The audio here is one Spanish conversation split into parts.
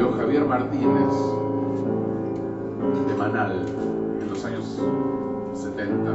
escribió Javier Martínez de Manal en los años 70.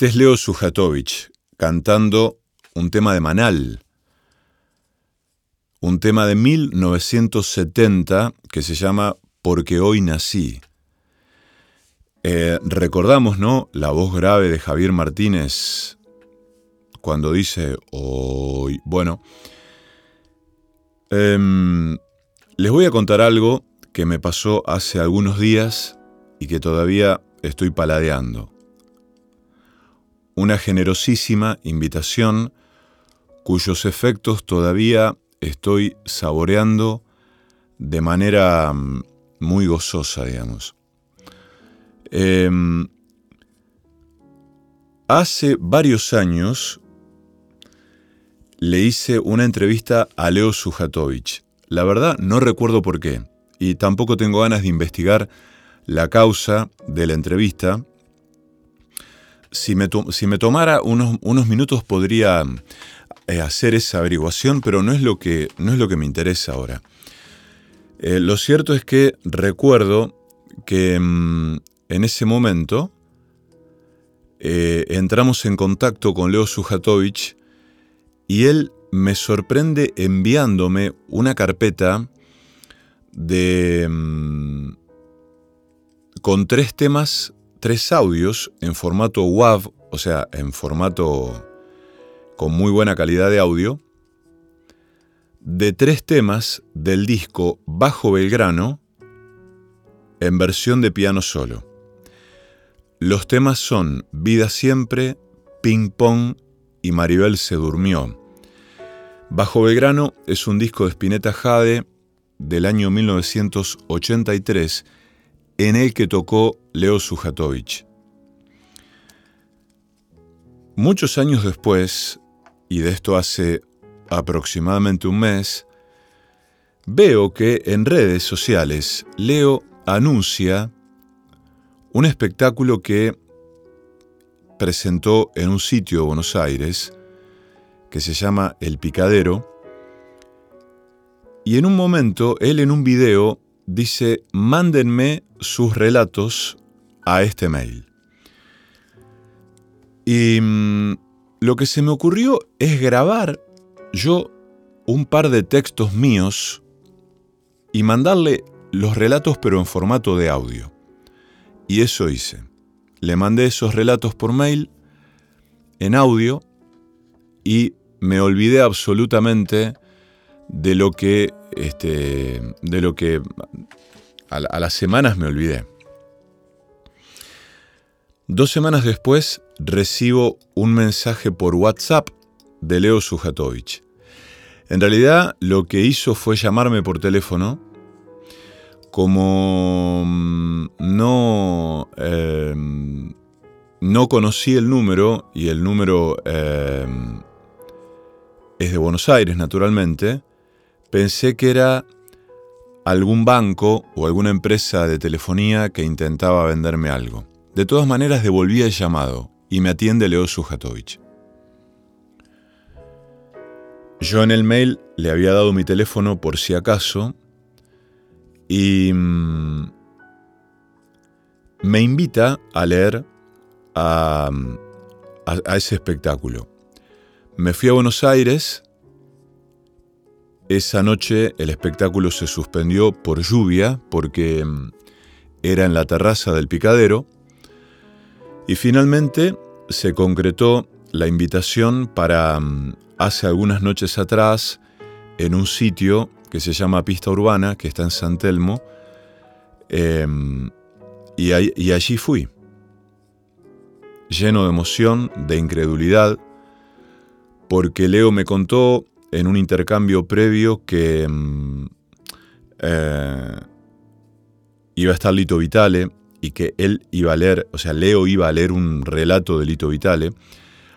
Este es Leo Sujatovich cantando un tema de Manal, un tema de 1970 que se llama Porque hoy nací. Eh, recordamos, ¿no? La voz grave de Javier Martínez cuando dice hoy. Bueno, em, les voy a contar algo que me pasó hace algunos días y que todavía estoy paladeando. Una generosísima invitación cuyos efectos todavía estoy saboreando de manera mm, muy gozosa, digamos. Em, hace varios años le hice una entrevista a Leo Sujatovich. La verdad no recuerdo por qué y tampoco tengo ganas de investigar la causa de la entrevista. Si me, si me tomara unos, unos, minutos podría eh, hacer esa averiguación, pero no es lo que, no es lo que me interesa ahora. Eh, lo cierto es que recuerdo que mm, en ese momento eh, entramos en contacto con Leo Sujatovich y él me sorprende enviándome una carpeta de mm, con tres temas, tres audios en formato WAV, o sea, en formato con muy buena calidad de audio, de tres temas del disco Bajo Belgrano en versión de piano solo. Los temas son Vida Siempre, Ping Pong y Maribel se durmió. Bajo Belgrano es un disco de Spinetta Jade del año 1983 en el que tocó Leo Sujatovich. Muchos años después, y de esto hace aproximadamente un mes, veo que en redes sociales Leo anuncia un espectáculo que presentó en un sitio de Buenos Aires que se llama El Picadero, y en un momento él en un video dice, mándenme sus relatos a este mail. Y mm, lo que se me ocurrió es grabar yo un par de textos míos y mandarle los relatos pero en formato de audio. Y eso hice. Le mandé esos relatos por mail en audio y me olvidé absolutamente de lo que este, de lo que a, las semanas me olvidé. Dos semanas después recibo un mensaje por WhatsApp de Leo Sujatovich. En realidad lo que hizo fue llamarme por teléfono. Como mm, no, em, no conocí el número y el número em, es de Buenos Aires naturalmente, pensé que era algún banco o alguna empresa de telefonía que intentaba venderme algo. De todas maneras devolví el llamado y me atiende Leo Sujatovich. Yo en el mail le había dado mi teléfono por si acaso y mm, me invita a leer a, a ese espectáculo. Me fui a Buenos Aires esa noche el espectáculo se suspendió por lluvia porque mm, era en la terraza del picadero y finalmente se concretó la invitación para mm, hace algunas noches atrás en un sitio que se llama Pista Urbana, que está en San Telmo, em, y allí fui, lleno de emoción, de incredulidad, porque Leo me contó en un intercambio previo que mm, eh, iba a estar Lito Vitale y que él iba a leer, o sea, Leo iba a leer un relato de Lito Vitale.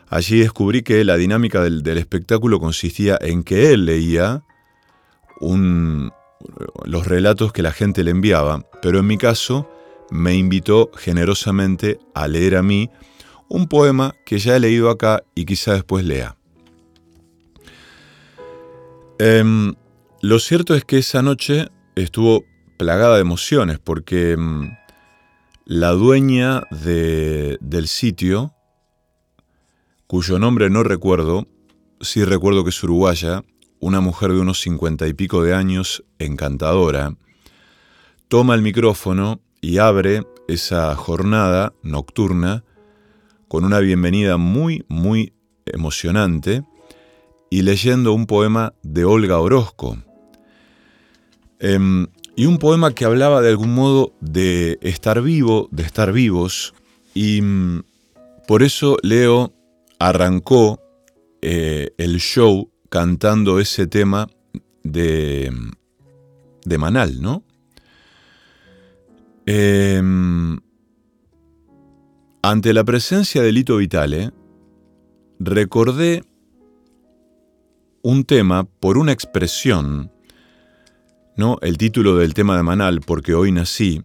Allí descubrí que la dinámica del, espectáculo consistía en que él leía los relatos que la gente le enviaba, pero en mi caso me invitó generosamente a leer a mí un poema que ya he leído acá y quizá después lea. Em, lo cierto es que esa noche estuvo plagada de emociones porque em, la dueña del sitio, cuyo nombre no recuerdo, sí recuerdo que es uruguaya, una mujer de unos cincuenta y pico de años, encantadora, toma el micrófono y abre esa jornada nocturna con una bienvenida muy, muy emocionante y leyendo un poema de Olga Orozco. Em, y un poema que hablaba de algún modo de estar vivo, de estar vivos, y mm, Por eso Leo arrancó eh, el show cantando ese tema de, de Manal, ¿no? Em, ante la presencia de Lito Vitale, recordé un tema por una expresión, ¿no? El título del tema de Manal, porque hoy nací.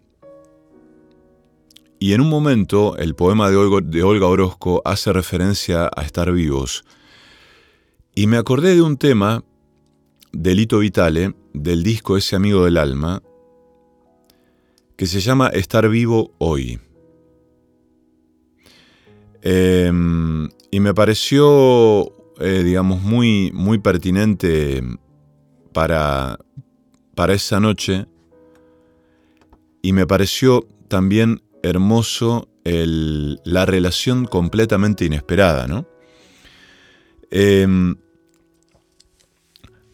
Y en un momento el poema de Olga, de Olga Orozco hace referencia a estar vivos. Y me acordé de un tema de Lito Vitale, del disco Ese Amigo del Alma, que se llama Estar Vivo Hoy. Em, y me pareció, eh, digamos, muy, muy pertinente para, para esa noche. Y me pareció también hermoso la relación completamente inesperada, ¿no? Em,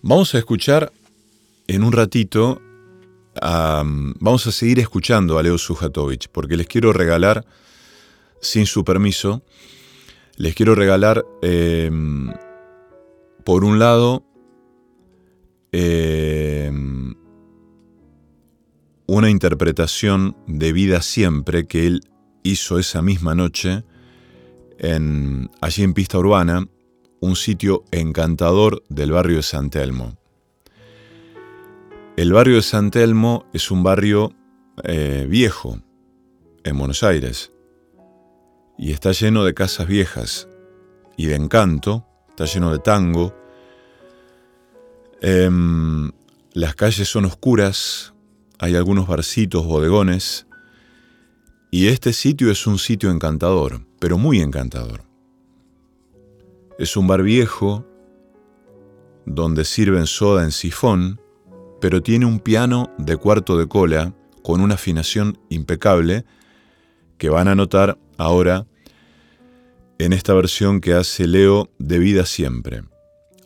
Vamos a escuchar en un ratito, vamos a seguir escuchando a Leo Sujatovich, porque les quiero regalar, sin su permiso, les quiero regalar, em, por un lado, em, una interpretación de vida siempre que él hizo esa misma noche en, allí en Pista Urbana, un sitio encantador del barrio de San Telmo. El barrio de San Telmo es un barrio eh, viejo en Buenos Aires y está lleno de casas viejas y de encanto, está lleno de tango. Em, las calles son oscuras, hay algunos barcitos, bodegones, y este sitio es un sitio encantador, pero muy encantador. Es un bar viejo donde sirven soda en sifón, pero tiene un piano de cuarto de cola con una afinación impecable que van a notar ahora en esta versión que hace Leo de Vida Siempre.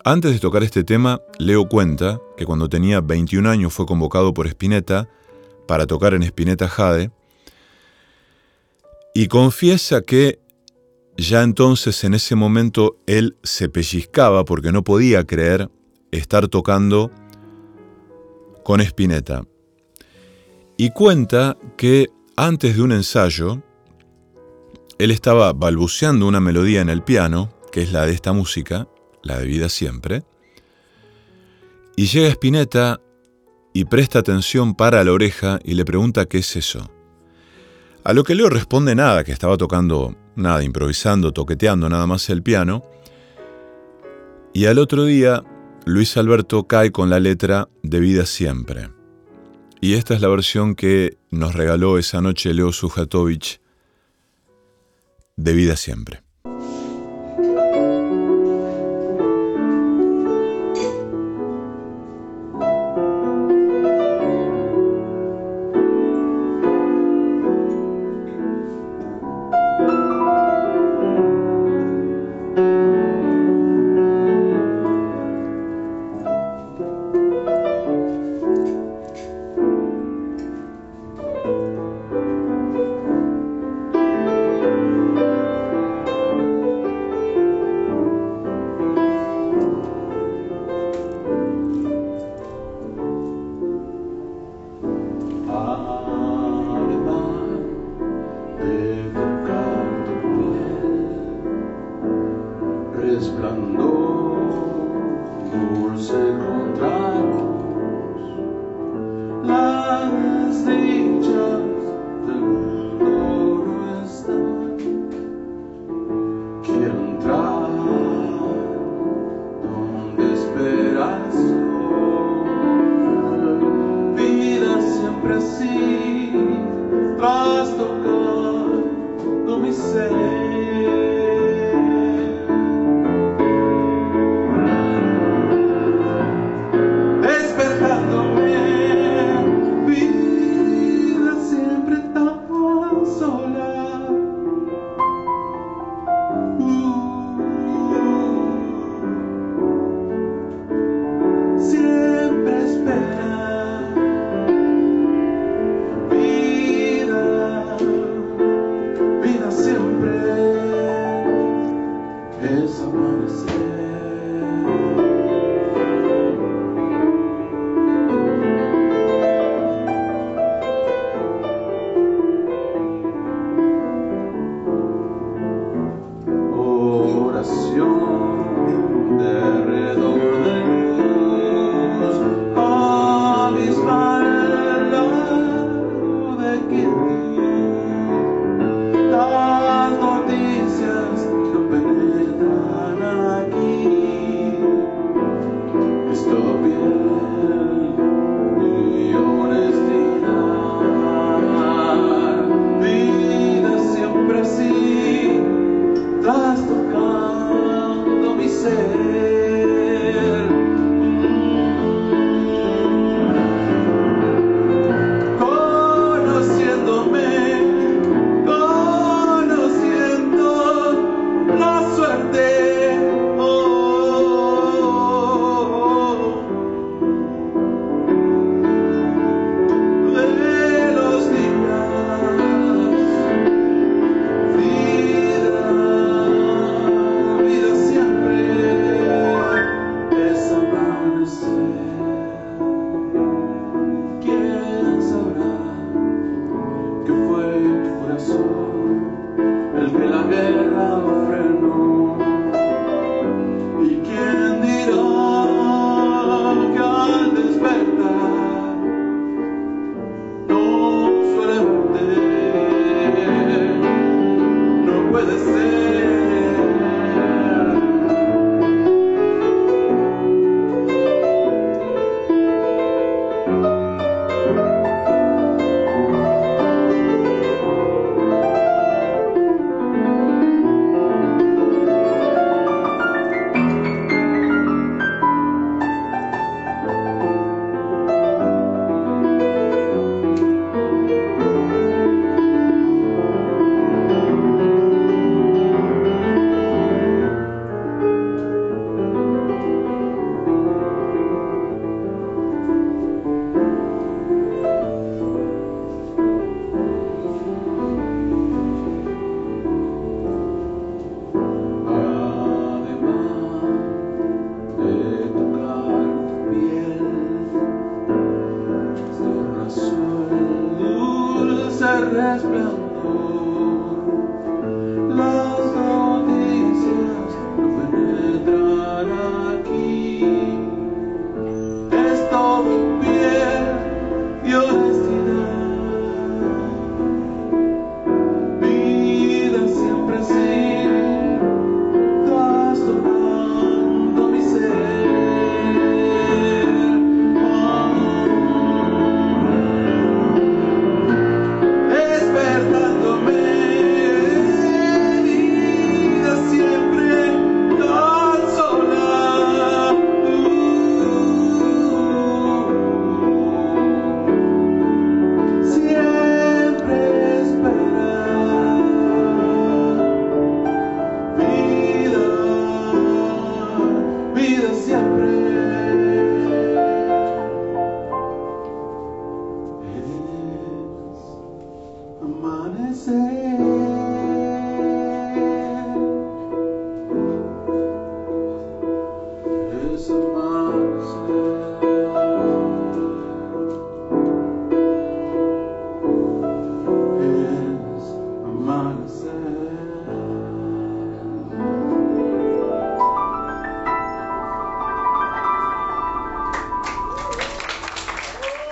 Antes de tocar este tema, Leo cuenta que cuando tenía 21 años fue convocado por Spinetta para tocar en Spinetta Jade y confiesa que ya entonces en ese momento él se pellizcaba porque no podía creer estar tocando con Spinetta. Y cuenta que antes de un ensayo, él estaba balbuceando una melodía en el piano, que es la de esta música, la de vida siempre, y llega Spinetta y presta atención para la oreja y le pregunta qué es eso. A lo que Leo responde nada, que estaba tocando nada, improvisando, toqueteando nada más el piano. Y al otro día, Luis Alberto cae con la letra de Vida Siempre. Y esta es la versión que nos regaló esa noche Leo Sujatovich de Vida Siempre.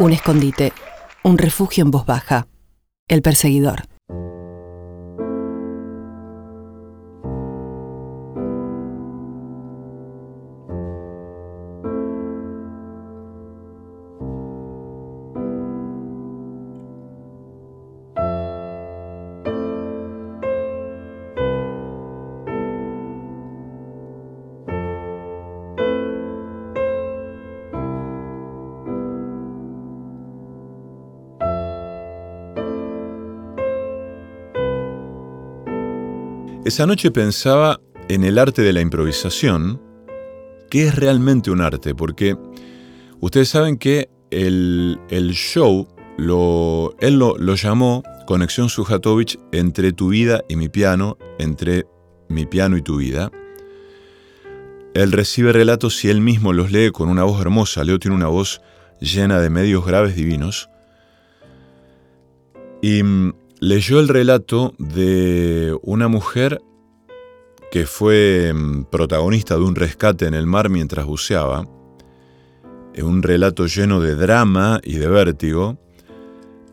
Un escondite, un refugio en voz baja. El perseguidor. Esa noche pensaba en el arte de la improvisación, que es realmente un arte, porque ustedes saben que el, show, lo, él lo, lo llamó Conexión Sujatovich entre tu vida y mi piano, entre mi piano y tu vida. Él recibe relatos y él mismo los lee con una voz hermosa. Leo tiene una voz llena de medios graves divinos. Y mm, leyó el relato de una mujer que fue mm, protagonista de un rescate en el mar mientras buceaba. Un relato lleno de drama y de vértigo.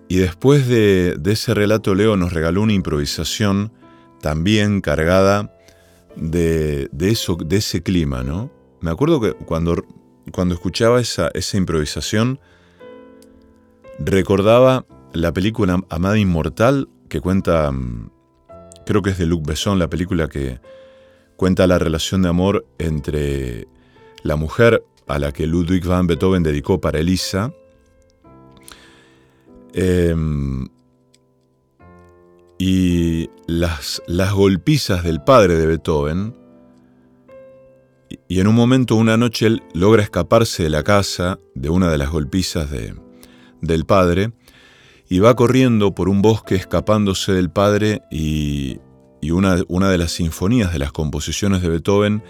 Y después de, de ese relato, Leo nos regaló una improvisación también cargada de, de eso, de ese clima, ¿no? Me acuerdo que cuando, cuando escuchaba esa, esa improvisación, recordaba la película Amada Inmortal, que cuenta, mm, creo que es de Luc Besson, la película que cuenta la relación de amor entre la mujer a la que Ludwig van Beethoven dedicó para Elisa, eh, y las, golpizas del padre de Beethoven, y, y en un momento, una noche, él logra escaparse de la casa de una de las golpizas de, del padre, y va corriendo por un bosque escapándose del padre y, y una, una, de las sinfonías de las composiciones de Beethoven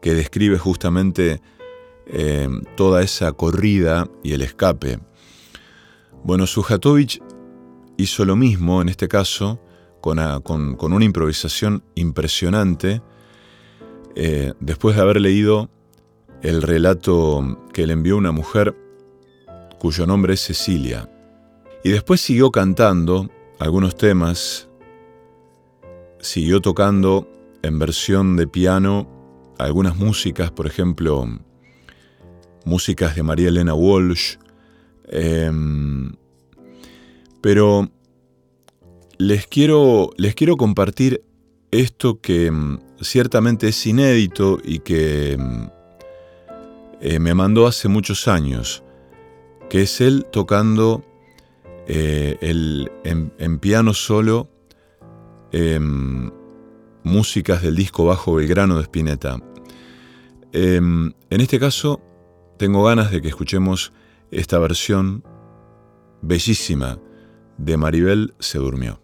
que describe justamente eh, toda esa corrida y el escape. Bueno, Sujatovich hizo lo mismo en este caso con, una improvisación impresionante, eh, después de haber leído el relato que le envió una mujer cuyo nombre es Cecilia. Y después siguió cantando algunos temas, siguió tocando en versión de piano algunas músicas, por ejemplo, músicas de María Elena Walsh, em, pero les quiero, les quiero compartir esto que em, ciertamente es inédito y que em, eh, me mandó hace muchos años, que es él tocando eh, el, en, piano solo músicas del disco Bajo Belgrano de Spinetta. en este caso, tengo ganas de que escuchemos esta versión bellísima de Maribel se durmió.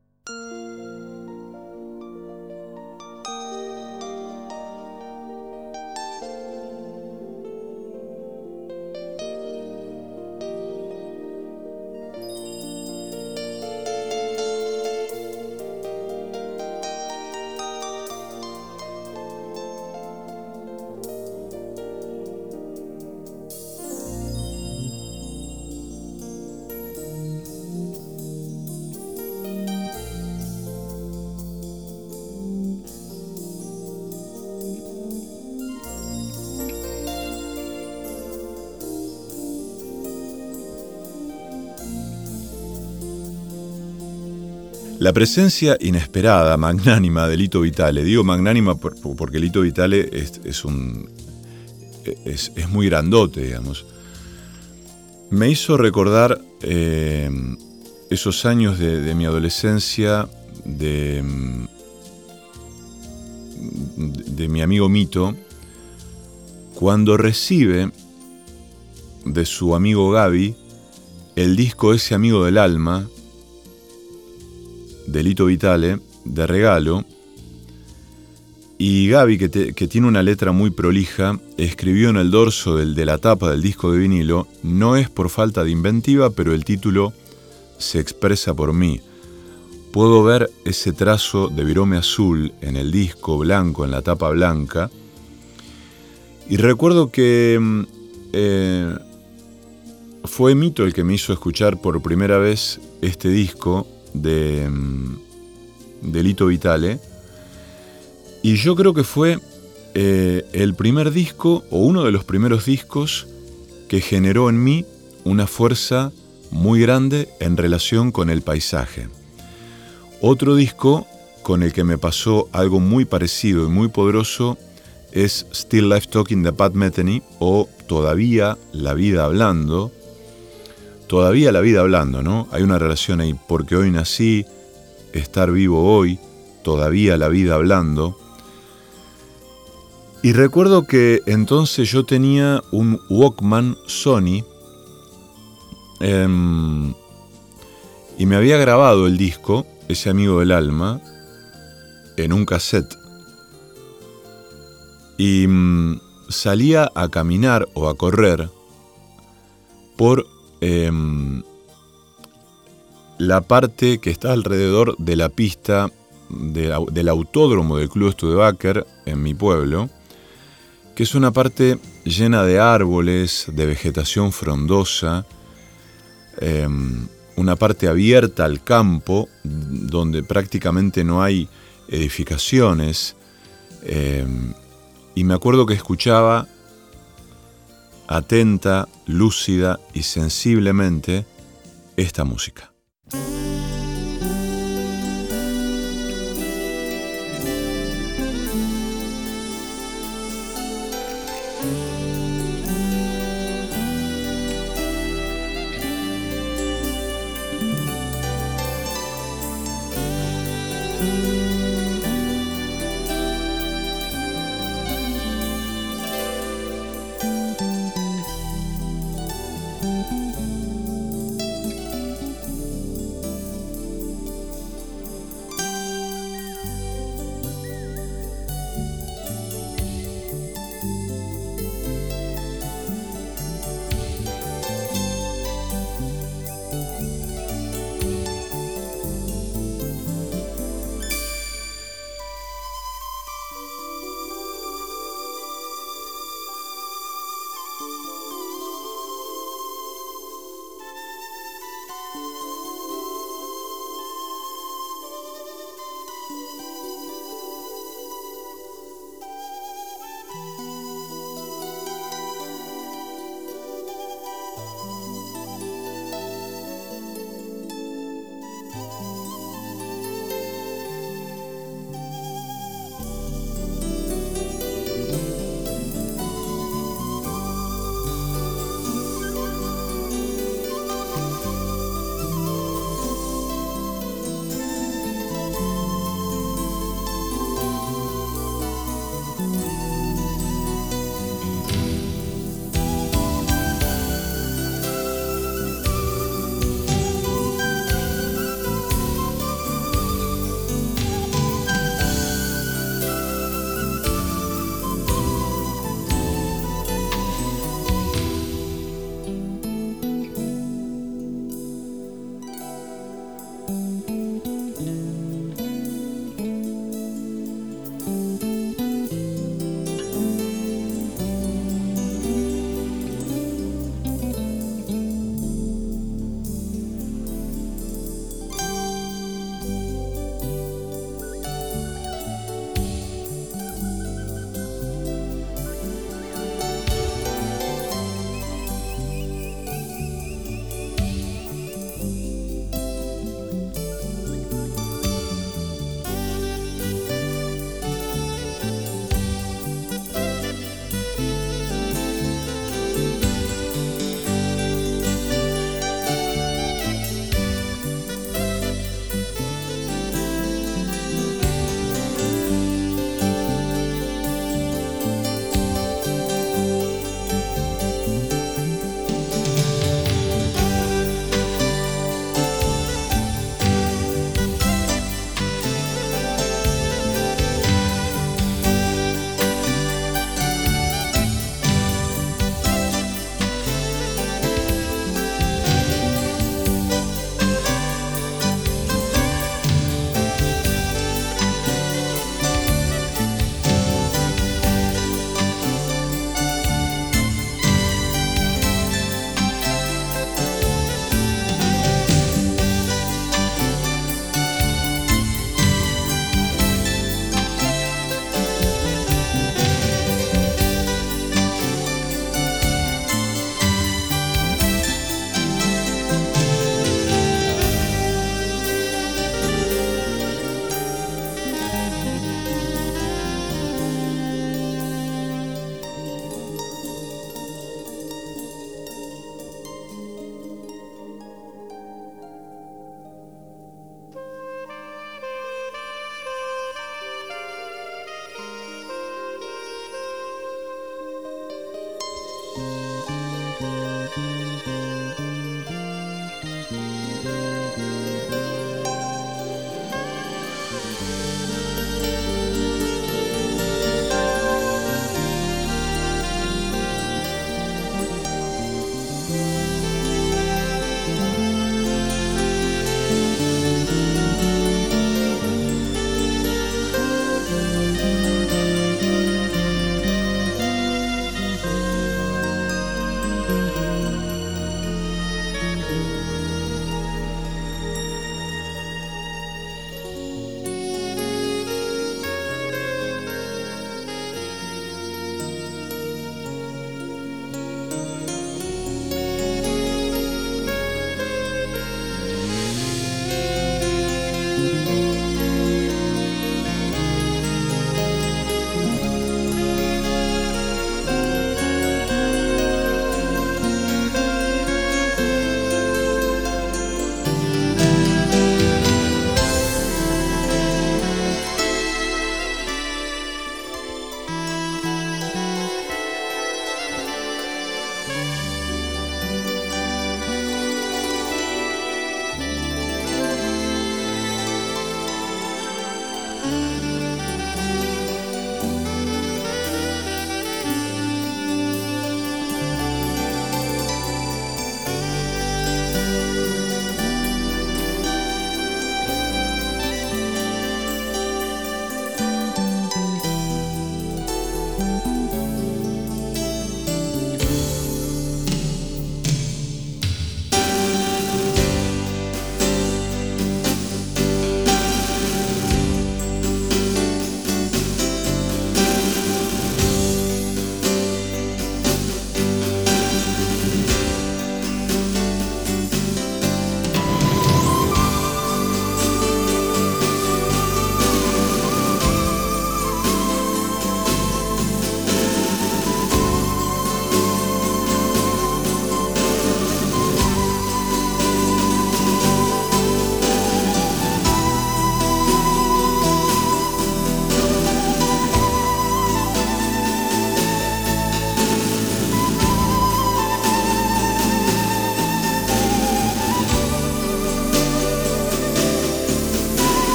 La presencia inesperada, magnánima de Lito Vitale, digo magnánima porque Lito Vitale es, es, muy grandote, digamos, me hizo recordar eh, esos años de, mi adolescencia, de, de mi amigo Mito, cuando recibe de su amigo Gaby el disco Ese Amigo del Alma, Delito Vitale, de regalo. Y Gaby, que, tiene una letra muy prolija, escribió en el dorso de la tapa del disco de vinilo, no es por falta de inventiva, pero el título se expresa por mí. Puedo ver ese trazo de virome azul en el disco blanco, en la tapa blanca. Y recuerdo que mm, eh, fue Mito el que me hizo escuchar por primera vez este disco de mm, Delito Vitale. Y yo creo que fue eh, el primer disco o uno de los primeros discos que generó en mí una fuerza muy grande en relación con el paisaje. Otro disco con el que me pasó algo muy parecido y muy poderoso es Still Life Talking de Pat Metheny o Todavía la vida hablando. Todavía la vida hablando, ¿no? Hay una relación ahí, porque hoy nací, estar vivo hoy, todavía la vida hablando. Y recuerdo que entonces yo tenía un Walkman Sony em, y me había grabado el disco, ese amigo del alma, en un cassette. Y mm, salía a caminar o a correr por em, la parte que está alrededor de la pista del autódromo del Club Studebaker en mi pueblo que es una parte llena de árboles, de vegetación frondosa, em, una parte abierta al campo, donde prácticamente no hay edificaciones. Em, y me acuerdo que escuchaba atenta, lúcida y sensiblemente esta música.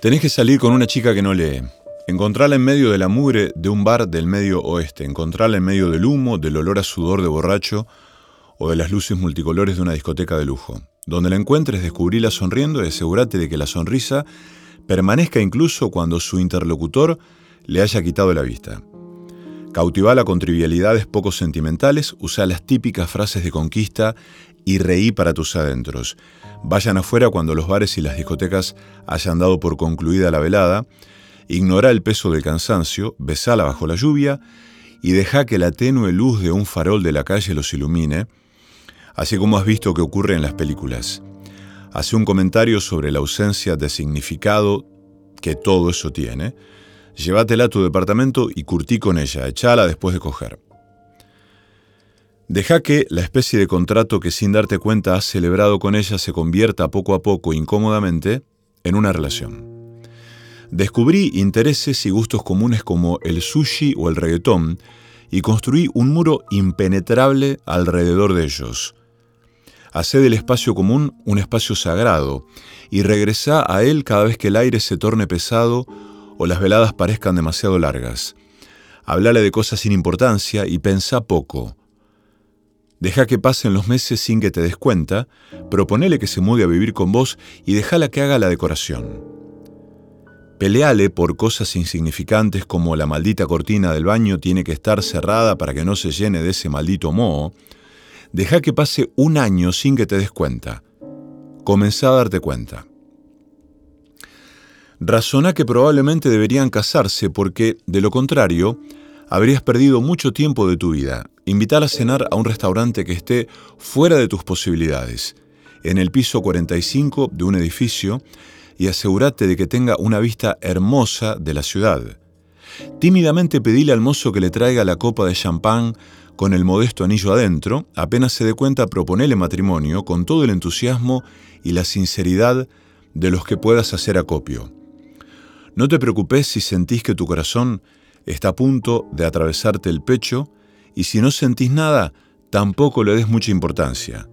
Tenés que salir con una chica que no lee. Encontrarla en medio de la mugre de un bar del medio oeste. Encontrarla en medio del humo, del olor a sudor de borracho o de las luces multicolores de una discoteca de lujo. Donde la encuentres, descubríla sonriendo y asegúrate de que la sonrisa permanezca incluso cuando su interlocutor le haya quitado la vista. Cautivala con trivialidades poco sentimentales, usa las típicas frases de conquista y reí para tus adentros. Vayan afuera cuando los bares y las discotecas hayan dado por concluida la velada. Ignora el peso del cansancio, besala bajo la lluvia y deja que la tenue luz de un farol de la calle los ilumine, así como has visto que ocurre en las películas. Hace un comentario sobre la ausencia de significado que todo eso tiene. Llévatela a tu departamento y curtí con ella, echala después de coger. Deja que la especie de contrato que sin darte cuenta has celebrado con ella se convierta poco a poco, incómodamente, en una relación. Descubrí intereses y gustos comunes como el sushi o el reggaetón y construí un muro impenetrable alrededor de ellos. Hacé del espacio común un espacio sagrado y regresá a él cada vez que el aire se torne pesado o las veladas parezcan demasiado largas. Hablale de cosas sin importancia y pensá poco. Deja que pasen los meses sin que te des cuenta, proponele que se mude a vivir con vos y déjala que haga la decoración. Peleale por cosas insignificantes como la maldita cortina del baño tiene que estar cerrada para que no se llene de ese maldito moho. Deja que pase un año sin que te des cuenta. Comenzá a darte cuenta. Razona que probablemente deberían casarse porque, de lo contrario, habrías perdido mucho tiempo de tu vida. Invitar a cenar a un restaurante que esté fuera de tus posibilidades, en el piso 45 de un edificio, y asegúrate de que tenga una vista hermosa de la ciudad. Tímidamente pedile al mozo que le traiga la copa de champán con el modesto anillo adentro, apenas se dé cuenta proponele matrimonio con todo el entusiasmo y la sinceridad de los que puedas hacer acopio. No te preocupes si sentís que tu corazón está a punto de atravesarte el pecho y si no sentís nada, tampoco le des mucha importancia.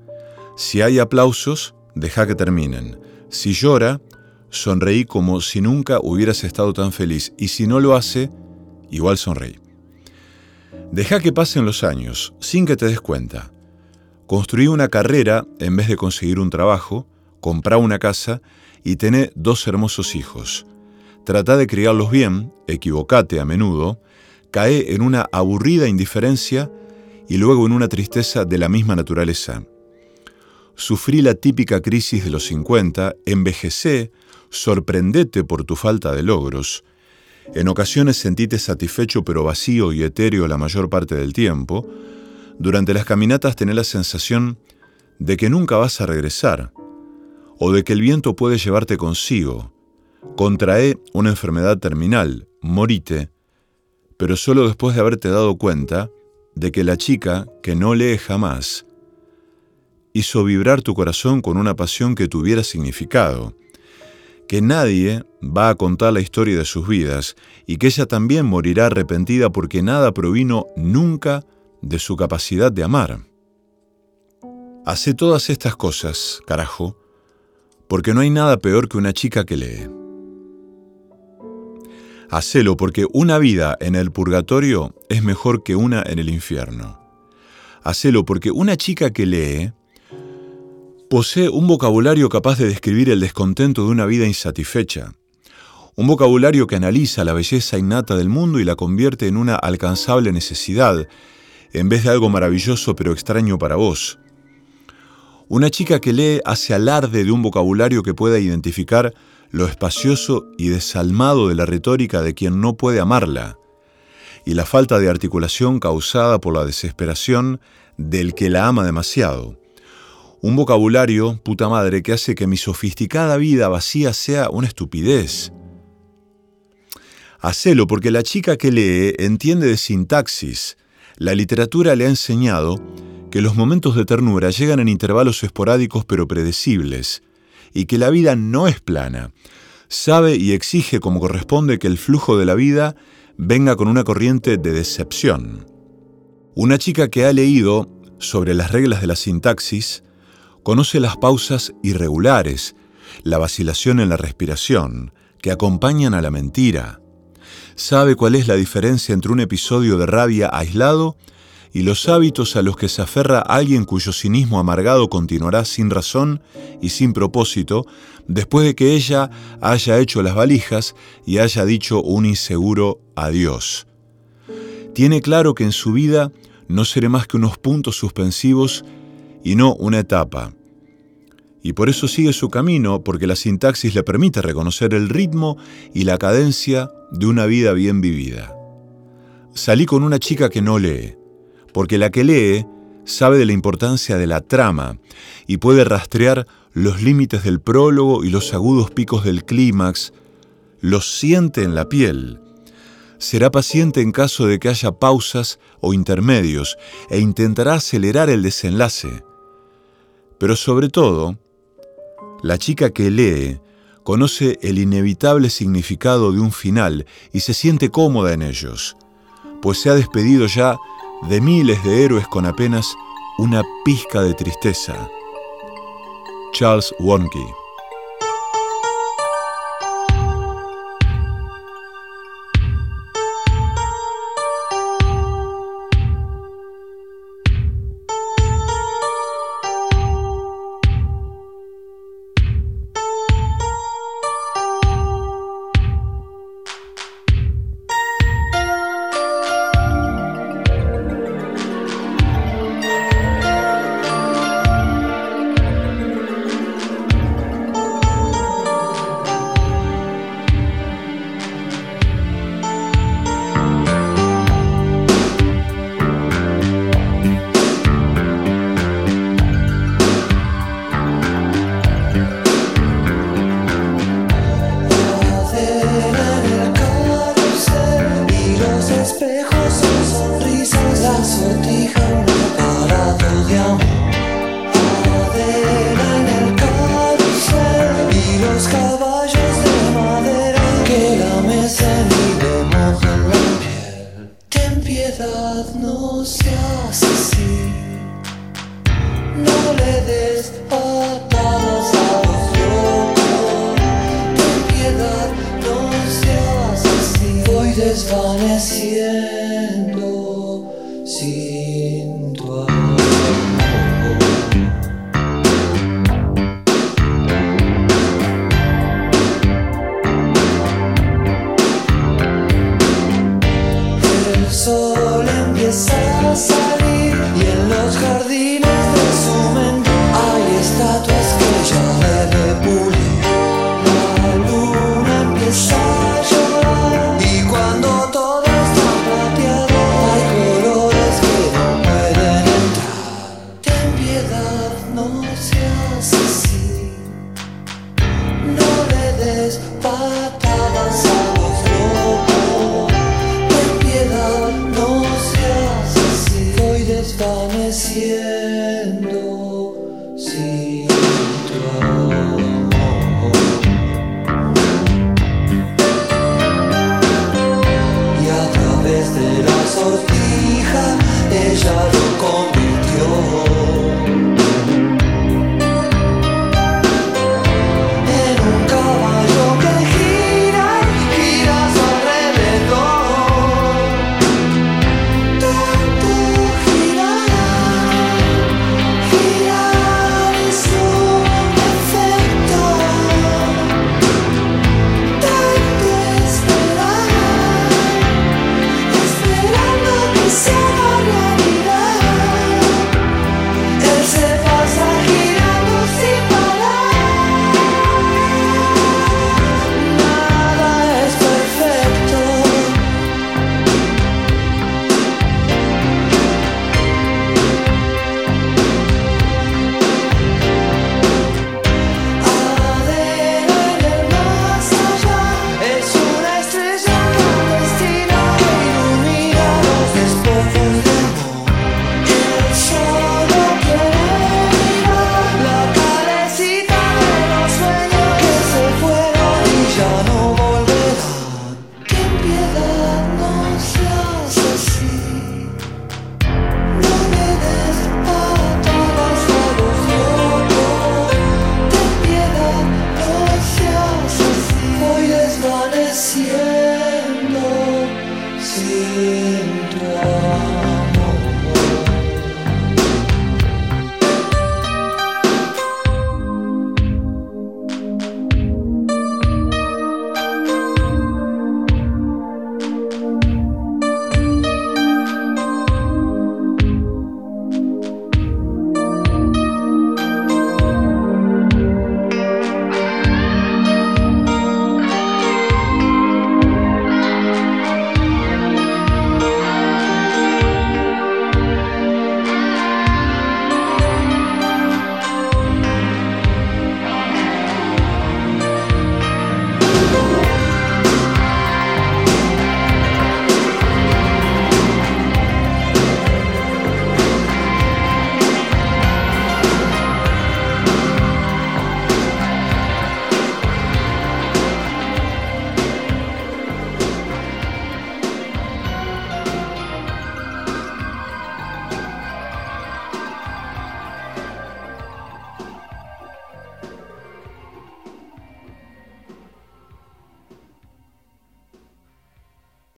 Si hay aplausos, deja que terminen. Si llora, sonreí como si nunca hubieras estado tan feliz y si no lo hace, igual sonreí. Deja que pasen los años sin que te des cuenta. Construí una carrera en vez de conseguir un trabajo, comprá una casa y tené dos hermosos hijos. Trata de criarlos bien, equivocate a menudo, cae en una aburrida indiferencia y luego en una tristeza de la misma naturaleza. Sufrí la típica crisis de los 50, envejecé, sorprendete por tu falta de logros. En ocasiones sentite satisfecho pero vacío y etéreo la mayor parte del tiempo. Durante las caminatas tenés la sensación de que nunca vas a regresar, o de que el viento puede llevarte consigo, Contrae una enfermedad terminal, morite, pero solo después de haberte dado cuenta de que la chica, que no lee jamás, hizo vibrar tu corazón con una pasión que tuviera significado, que nadie va a contar la historia de sus vidas y que ella también morirá arrepentida porque nada provino nunca de su capacidad de amar. Hace todas estas cosas, carajo, porque no hay nada peor que una chica que lee. Hacelo porque una vida en el purgatorio es mejor que una en el infierno. Hacelo porque una chica que lee posee un vocabulario capaz de describir el descontento de una vida insatisfecha. Un vocabulario que analiza la belleza innata del mundo y la convierte en una alcanzable necesidad, en vez de algo maravilloso pero extraño para vos. Una chica que lee hace alarde de un vocabulario que pueda identificar lo espacioso y desalmado de la retórica de quien no puede amarla, y la falta de articulación causada por la desesperación del que la ama demasiado. Un vocabulario, puta madre, que hace que mi sofisticada vida vacía sea una estupidez. Hacelo porque la chica que lee entiende de sintaxis. La literatura le ha enseñado que los momentos de ternura llegan en intervalos esporádicos pero predecibles, y que la vida no es plana. Sabe y exige como corresponde que el flujo de la vida venga con una corriente de decepción. Una chica que ha leído sobre las reglas de la sintaxis conoce las pausas irregulares, la vacilación en la respiración, que acompañan a la mentira. Sabe cuál es la diferencia entre un episodio de rabia aislado y los hábitos a los que se aferra alguien cuyo cinismo amargado continuará sin razón y sin propósito después de que ella haya hecho las valijas y haya dicho un inseguro adiós. Tiene claro que en su vida no seré más que unos puntos suspensivos y no una etapa. Y por eso sigue su camino, porque la sintaxis le permite reconocer el ritmo y la cadencia de una vida bien vivida. Salí con una chica que no lee porque la que lee sabe de la importancia de la trama y puede rastrear los límites del prólogo y los agudos picos del clímax, los siente en la piel. Será paciente en caso de que haya pausas o intermedios e intentará acelerar el desenlace. Pero sobre todo, la chica que lee conoce el inevitable significado de un final y se siente cómoda en ellos, pues se ha despedido ya de miles de héroes con apenas una pizca de tristeza. Charles Wonke